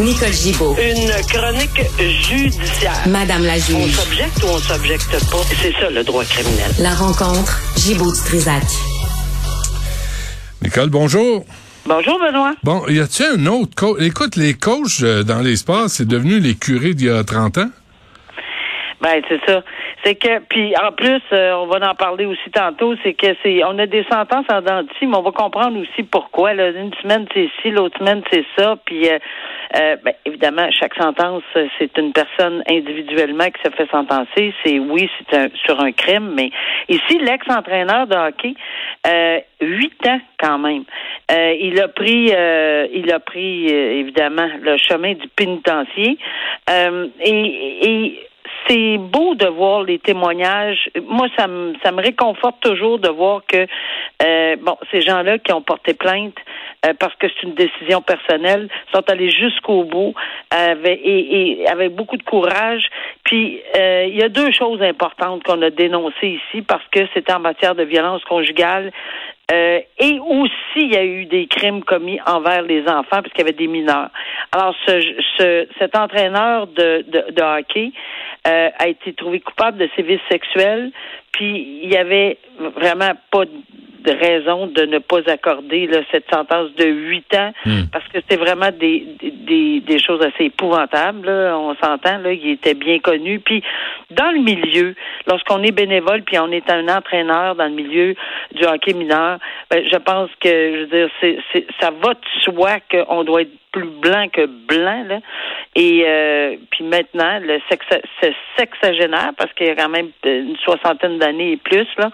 Nicole Gibaud. Une chronique judiciaire. Madame la On juge. s'objecte ou on s'objecte pas? C'est ça le droit criminel. La rencontre. Gibaud du Trisac. Nicole, bonjour. Bonjour Benoît. Bon, y a-t-il un autre coach? Écoute, les coachs euh, dans les sports, c'est devenu les curés d'il y a 30 ans? Ben c'est ça. C'est que puis en plus, euh, on va en parler aussi tantôt, c'est que c'est on a des sentences en denti, mais on va comprendre aussi pourquoi. Là. Une semaine c'est ci, l'autre semaine c'est ça. Puis euh, euh, ben, évidemment, chaque sentence, euh, c'est une personne individuellement qui se fait sentencer. C'est oui, c'est un, sur un crime, mais ici, l'ex-entraîneur de hockey, euh, huit ans quand même. Il a pris, il a pris évidemment le chemin du pénitencier et, et c'est beau de voir les témoignages. Moi, ça me ça me réconforte toujours de voir que euh, bon, ces gens-là qui ont porté plainte euh, parce que c'est une décision personnelle sont allés jusqu'au bout avec, et, et avec beaucoup de courage. Puis euh, il y a deux choses importantes qu'on a dénoncées ici parce que c'était en matière de violence conjugale. Euh, et aussi, il y a eu des crimes commis envers les enfants, puisqu'il y avait des mineurs. Alors, ce, ce, cet entraîneur de, de, de hockey euh, a été trouvé coupable de sévices sexuels, puis il y avait vraiment pas de raison de ne pas accorder là, cette sentence de huit ans, parce que c'est vraiment des, des, des choses assez épouvantables. Là, on s'entend, là, il était bien connu. Puis dans le milieu, lorsqu'on est bénévole, puis on est un entraîneur dans le milieu du hockey mineur, ben, je pense que, je veux dire, c'est, c'est, ça va de soi qu'on doit être plus blanc que blanc, là. Et euh, puis maintenant, le sexe, ce sexagénaire, parce qu'il y a quand même une soixantaine d'années et plus, là,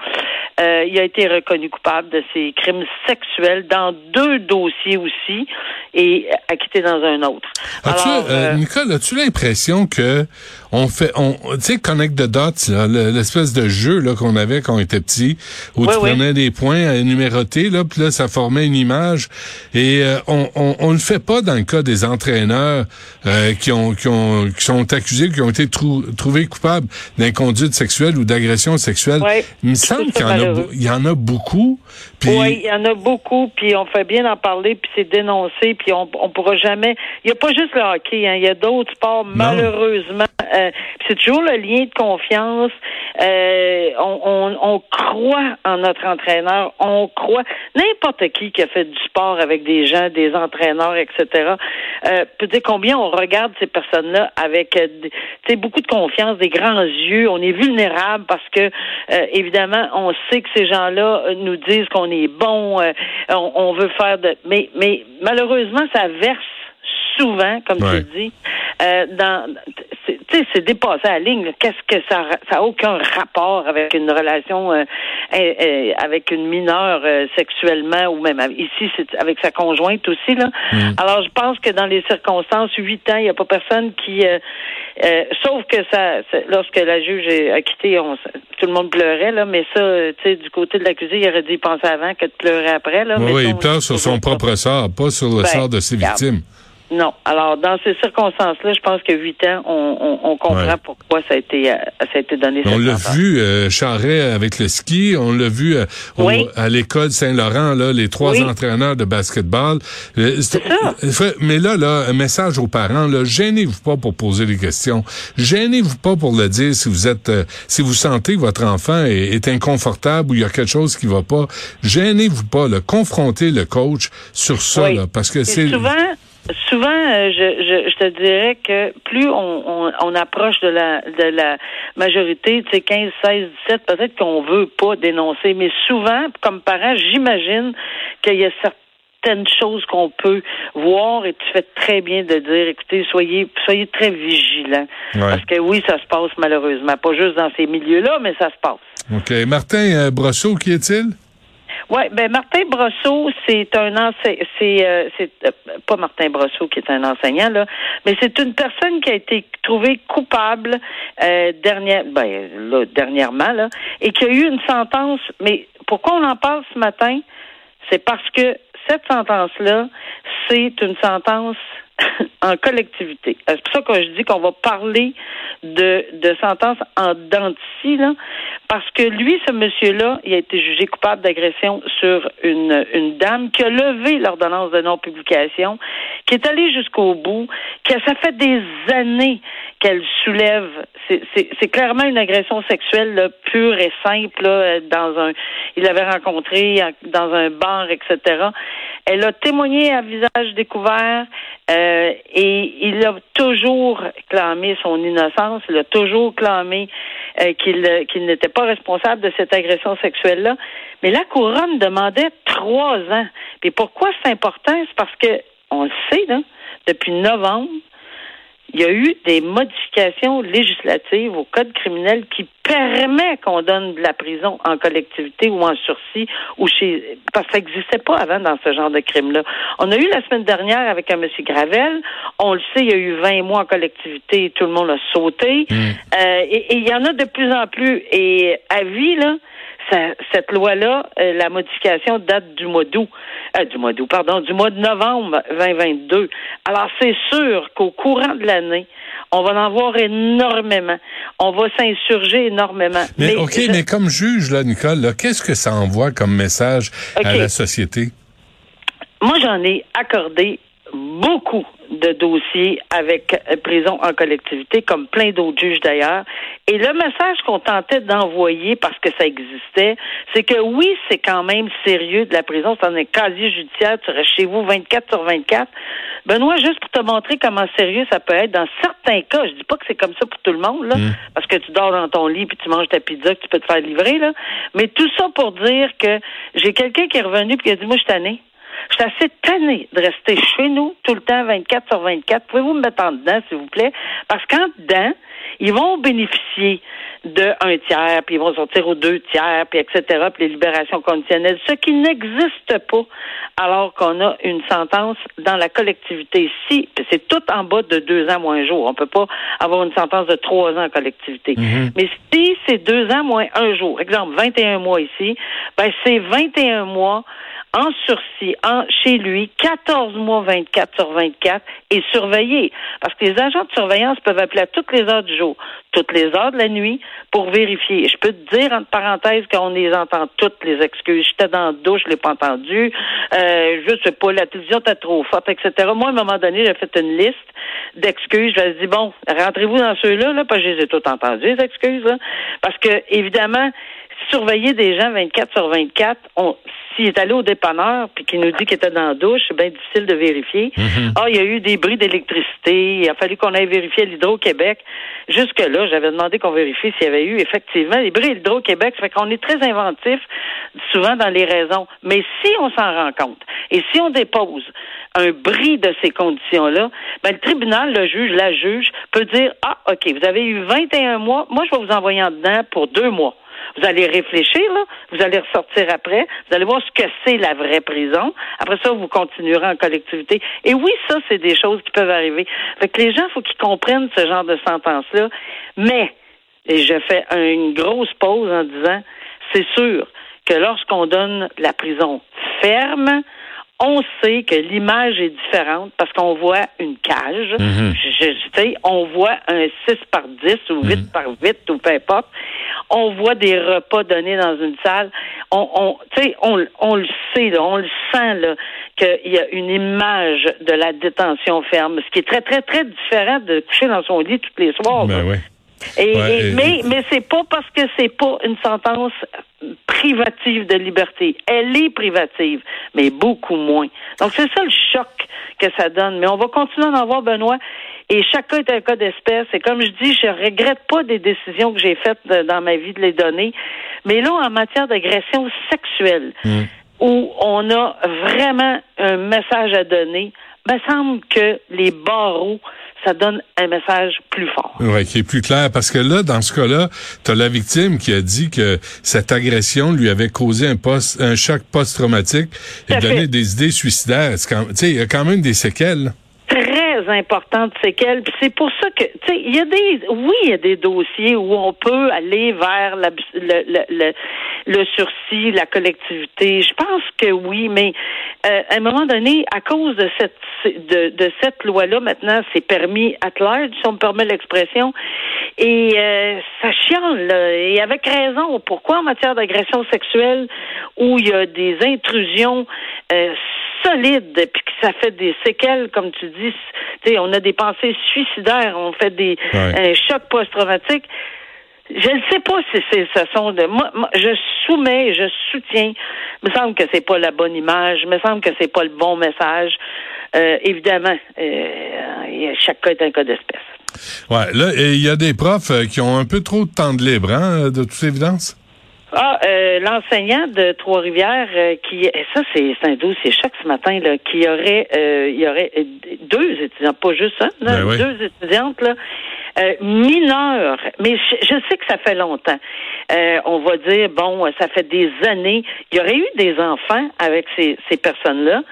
euh, il a été reconnu coupable de ces crimes sexuels dans deux dossiers aussi et acquitté dans un autre. As-tu, Alors, euh, euh, Nicole, as-tu l'impression que on fait, on, tu sais, Connect the Dots, l'espèce de jeu là qu'on avait quand on était petit, où Oui, tu oui. prenais des points à numéroter, là, puis là, ça formait une image. Et euh, on, on, on le fait pas dans le cas des entraîneurs euh, qui ont, qui ont, qui sont accusés, qui ont été trou- trouvés coupables d'inconduite sexuelle ou d'agression sexuelle. Oui, Il me semble qu'il y en a beaucoup. Puis, Oui, il y en a beaucoup, puis on fait bien d'en parler, puis c'est dénoncé, puis on on pourra jamais. Il n'y a pas juste le hockey, hein, il y a d'autres sports malheureusement. Euh, c'est toujours le lien de confiance. Euh, on, on, on croit en notre entraîneur, on croit n'importe qui qui a fait du sport avec des gens, des entraîneurs, etc. Euh, peut dire combien on regarde ces personnes-là avec euh, des- tu sais, beaucoup de confiance, des grands yeux. On est vulnérable parce que euh, évidemment on sait que ces gens-là euh, nous disent qu'on est bon, euh, on, on veut faire de, mais mais malheureusement ça verse souvent, comme Ouais. tu dis, euh, dans, c'est- tu sais, c'est dépassé à la ligne. Qu'est-ce que ça, ça a aucun rapport avec une relation euh, euh, euh, avec une mineure euh, sexuellement ou même ici c'est avec sa conjointe aussi là. Alors je pense que dans les circonstances, huit ans, il n'y a pas personne qui, euh, euh, sauf que ça, lorsque la juge a quitté, on, tout le monde pleurait là, mais ça, tu sais, du côté de l'accusé, il aurait dû y penser avant que de pleurer après là. oui, mais oui, il pleure sur son propre sort, pas sur le Ben, sort de ses victimes. Non. Alors, dans ces circonstances-là, je pense que huit ans, on, on, on comprend Ouais. pourquoi ça a été, euh, ça a été donné. On l'a vu, euh, Charret avec le ski, on l'a vu euh, au- à l'école Saint-Laurent, là, les trois Oui. entraîneurs de basketball. Euh, C'est ça. Fait- Mais là, là, un message aux parents, là, gênez-vous pas pour poser des questions. Gênez-vous pas pour le dire si vous êtes, euh, si vous sentez que votre enfant est, est inconfortable ou il y a quelque chose qui va pas. Gênez-vous pas, là, confrontez le coach sur ça, Oui. là, parce que c'est. souvent, souvent, euh, je, je, je, te dirais que plus on, on, on, approche de la de la majorité, tu sais, 15, 16, 17, peut-être qu'on veut pas dénoncer, mais souvent, comme parent, j'imagine qu'il y a certaines choses qu'on peut voir et tu fais très bien de dire, écoutez, soyez soyez très vigilants. Parce que oui, ça se passe malheureusement, pas juste dans ces milieux-là, mais ça se passe. OK. Martin euh, Brosseau, qui est-il? Oui, ben Martin Brosseau, c'est un enseignant, c'est euh, euh, pas Martin Brosseau qui est un enseignant là, mais c'est une personne qui a été trouvée coupable euh, dernière, ben là, dernièrement là, et qui a eu une sentence. Mais pourquoi on en parle ce matin? C'est parce que cette sentence là, c'est une sentence en collectivité. C'est pour ça que je dis qu'on va parler de, de sentence en dentici, là, parce que lui, ce monsieur-là, il a été jugé coupable d'agression sur une, une dame qui a levé l'ordonnance de non-publication, qui est allée jusqu'au bout, que ça fait des années qu'elle soulève. C'est clairement une agression sexuelle là, pure et simple. Là, dans un, il l'avait rencontré dans un bar, etc. Elle a témoigné à visage découvert euh, et il a toujours clamé son innocence. Il a toujours clamé euh, qu'il n'était pas responsable de cette agression sexuelle-là. Mais la couronne demandait trois ans. Et pourquoi c'est important? C'est parce que on le sait, là, depuis novembre, il y a eu des modifications législatives au code criminel qui permet qu'on donne de la prison en collectivité ou en sursis ou chez parce que ça n'existait pas avant dans ce genre de crime-là. On a eu la semaine dernière avec un monsieur Gravel, on le sait, il y a eu 20 mois en collectivité, tout le monde a sauté. Mmh. Euh, et il y en a de plus en plus. Et à vie, là, cette loi-là, euh, la modification date du mois d'août, euh, du mois d'août, pardon, du mois de novembre 2022. Alors, c'est sûr qu'au courant de l'année, on va en voir énormément. On va s'insurger énormément. Mais, OK, mais comme juge, là, Nicole, qu'est-ce que ça envoie comme message à la société? Moi, j'en ai accordé beaucoup de dossiers avec prison en collectivité, comme plein d'autres juges d'ailleurs. Et le message qu'on tentait d'envoyer, parce que ça existait, c'est que oui, c'est quand même sérieux de la prison, c'est un casier judiciaire, tu restes chez vous 24 sur 24. Benoît, juste pour te montrer comment sérieux ça peut être, dans certains cas, je dis pas que c'est comme ça pour tout le monde, là, mm. parce que tu dors dans ton lit puis tu manges ta pizza que tu peux te faire livrer, là. Mais tout ça pour dire que j'ai quelqu'un qui est revenu et qui a dit, moi, je suis je suis assez tannée de rester chez nous tout le temps 24 sur 24. Pouvez-vous me mettre en dedans, s'il vous plaît? Parce qu'en dedans, ils vont bénéficier de un tiers, puis ils vont sortir aux deux tiers, puis etc., puis les libérations conditionnelles, ce qui n'existe pas alors qu'on a une sentence dans la collectivité. Si, c'est tout en bas de deux ans moins un jour. On peut pas avoir une sentence de trois ans en collectivité. Mm-hmm. Mais si c'est deux ans moins un jour, exemple 21 mois ici, ben c'est 21 mois en sursis, en, chez lui, 14 mois 24 sur 24 et surveillé. Parce que les agents de surveillance peuvent appeler à toutes les heures du jour, toutes les heures de la nuit pour vérifier. Je peux te dire, entre parenthèses, qu'on les entend toutes les excuses. J'étais dans la douche, je l'ai pas entendu. Euh, je sais pas, la télévision était trop forte, etc. Moi, à un moment donné, j'ai fait une liste d'excuses. Je me dit, bon, rentrez-vous dans ceux-là, là, parce que je les ai toutes entendues, les excuses, là. Parce que, évidemment, surveiller des gens 24 sur 24, on, s'il est allé au dépanneur puis qu'il nous dit qu'il était dans la douche, c'est bien difficile de vérifier. Mhm. Ah, il y a eu des bris d'électricité. Il a fallu qu'on aille vérifier à l'Hydro-Québec. Jusque-là, j'avais demandé qu'on vérifie s'il y avait eu effectivement des bris à l'Hydro-Québec. Ça fait qu'on est très inventif souvent dans les raisons. Mais si on s'en rend compte et si on dépose un bris de ces conditions-là, ben, le tribunal, le juge, la juge peut dire, ah, OK, vous avez eu 21 mois. Moi, je vais vous envoyer en dedans pour deux mois. Vous allez réfléchir, là. Vous allez ressortir après. Vous allez voir ce que c'est la vraie prison. Après ça, vous continuerez en collectivité. Et oui, ça, c'est des choses qui peuvent arriver. Fait que les gens, il faut qu'ils comprennent ce genre de sentence-là. Mais, et je fais une grosse pause en disant, c'est sûr que lorsqu'on donne la prison ferme, on sait que l'image est différente parce qu'on voit une cage. Mhm. je, on voit un 6 par 10 ou 8 mhm. par 8 ou peu importe. On voit des repas donnés dans une salle. On, on, on, on le sait, là, on le sent là, qu'il y a une image de la détention ferme, ce qui est très, très, très différent de coucher dans son lit tous les soirs. Ben Et, Ouais, et- et- mais mais c'est pas parce que c'est pas une sentence privative de liberté. Elle est privative, mais beaucoup moins. Donc c'est ça le choc que ça donne. Mais on va continuer d'en voir, Benoît. Et chaque cas est un cas d'espèce. Et comme je dis, je regrette pas des décisions que j'ai faites de- dans ma vie de les donner. Mais là, en matière d'agression sexuelle, où on a vraiment un message à donner, me semble que les barreaux, ça donne un message plus fort. Ouais, qui est plus clair parce que là, dans ce cas-là, tu as la victime qui a dit que cette agression lui avait causé un, post, un choc post-traumatique et donné fait. des idées suicidaires. Tu sais, il y a quand même des séquelles. très importante séquelle. Puis c'est pour ça que, tu sais, il y a des, oui, il y a des dossiers où on peut aller vers le, le, le, le sursis, la collectivité. Je pense que oui, mais euh, à un moment donné, à cause de cette de, de cette loi-là, maintenant, c'est permis at large, si on me permet l'expression. Et euh, ça chiale, là, et avec raison. Pourquoi en matière d'agression sexuelle, où il y a des intrusions euh, solides, puis que ça fait des séquelles, comme tu dis, on a des pensées suicidaires, on fait des Ouais. un choc post-traumatique. Je ne sais pas si c'est ce sont de moi, moi, je soumets, je soutiens. Il me semble que c'est pas la bonne image, il me semble que c'est pas le bon message. Euh, évidemment, euh, chaque cas est un cas d'espèce. Ouais, là, il y a des profs euh, qui ont un peu trop de temps de libre, hein, de toute évidence? Ah, euh, l'enseignant de Trois-Rivières euh, qui et ça c'est c'est un dossier choc ce matin là qui aurait euh, il y aurait euh, deux étudiants pas juste un là, Ben oui. deux étudiantes là euh, mineures mais je, je sais que ça fait longtemps. Euh, on va dire bon ça fait des années. Il y aurait eu des enfants avec ces ces personnes là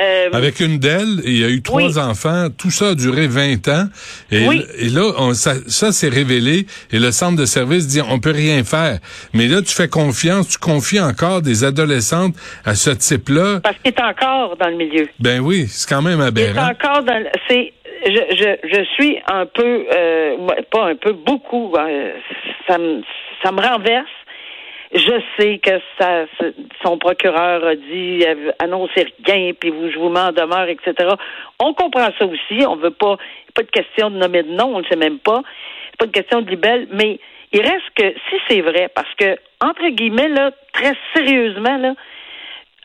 Euh, Avec une d'elles, il y a eu trois Oui. enfants. Tout ça a duré 20 ans. Et, Oui. et là, on, ça, ça s'est révélé. Et le centre de service dit, on peut rien faire. Mais là, tu fais confiance, tu confies encore des adolescentes à ce type-là. parce qu'il est encore dans le milieu Ben oui, c'est quand même Il est aberrant. encore dans. le- C'est. Je, je, je suis un peu, euh, pas un peu, beaucoup. euh, ça me, ça me renverse. Je sais que ça, son procureur a dit euh, annoncez rien, puis vous, je vous mets en demeure, etc. On comprend ça aussi. On veut pas, pas de question de nommer de nom, on ne sait même pas. C'est pas une question de libelle, mais il reste que si c'est vrai, parce que entre guillemets là, très sérieusement là,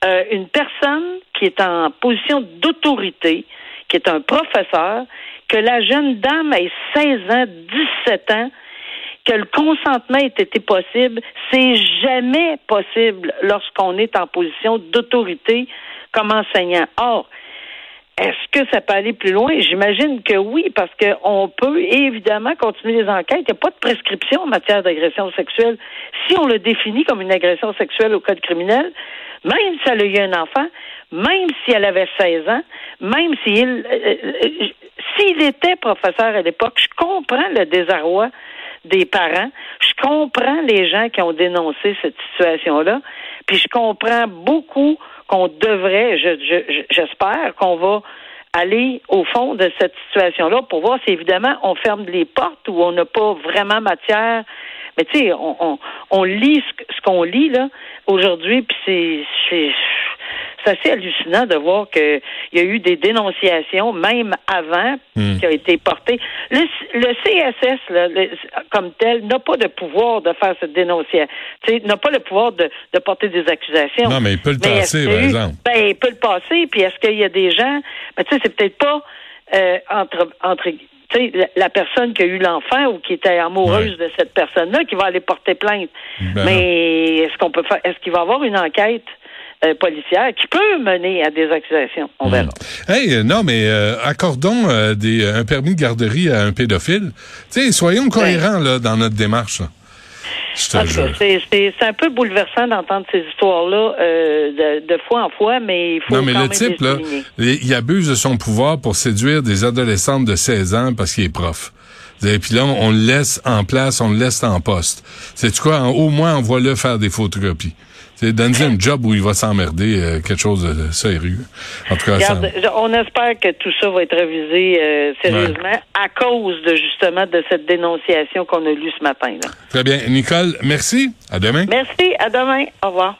euh, une personne qui est en position d'autorité, qui est un professeur, que la jeune dame ait 16 ans, 17 ans, que le consentement ait été possible, c'est jamais possible lorsqu'on est en position d'autorité comme enseignant. Or, est-ce que ça peut aller plus loin? J'imagine que oui, parce qu'on peut évidemment continuer les enquêtes. Il n'y a pas de prescription en matière d'agression sexuelle. Si on le définit comme une agression sexuelle au code criminel, même si elle a eu un enfant, même si elle avait 16 ans, même s'il euh, euh, s'il était professeur à l'époque, je comprends le désarroi des parents. Je comprends les gens qui ont dénoncé cette situation-là. Puis je comprends beaucoup qu'on devrait, je, je- j'espère qu'on va aller au fond de cette situation-là pour voir si évidemment on ferme les portes ou on n'a pas vraiment matière. Mais tu sais, on, on, on lit ce, qu'on lit là aujourd'hui, puis c'est, c'est assez hallucinant de voir qu'il y a eu des dénonciations, même avant, Hmm. qui ont été portées. Le, le CSS, là, le- comme tel, n'a pas de pouvoir de faire cette dénonciation. Tu sais, n'a pas le pouvoir de, de porter des accusations. Non, mais il peut le Mais passer, par a exemple. Ben, il peut le passer, puis est-ce qu'il y a des gens... Ben, tu sais, c'est peut-être pas euh, entre... entre la, la personne qui a eu l'enfant ou qui était amoureuse Ouais. de cette personne-là qui va aller porter plainte. Ben Mais est-ce qu'on peut faire... Est-ce qu'il va y avoir une enquête euh, policière qui peut mener à des accusations? On verra. Hey, euh, non, mais euh, accordons euh, des, un permis de garderie à un pédophile. Sais, soyons cohérents là dans notre démarche. C'est c'est- c'est un peu bouleversant d'entendre ces histoires-là euh, de, de fois en fois, mais il faut Non, mais quand le même type, là, il abuse de son pouvoir pour séduire des adolescentes de 16 ans parce qu'il est prof. Et puis là, on le laisse en place, on le laisse en poste. C'est quoi? en- au moins, envoie-le faire des photocopies. C'est donne un job où il va s'emmerder, euh, quelque chose de sérieux. En tout cas, Regarde, ça- on espère que tout ça va être révisé euh, sérieusement à cause de justement de cette dénonciation qu'on a lue ce matin. Là. très bien. Nicole, merci. À demain. Merci, à demain. Au revoir.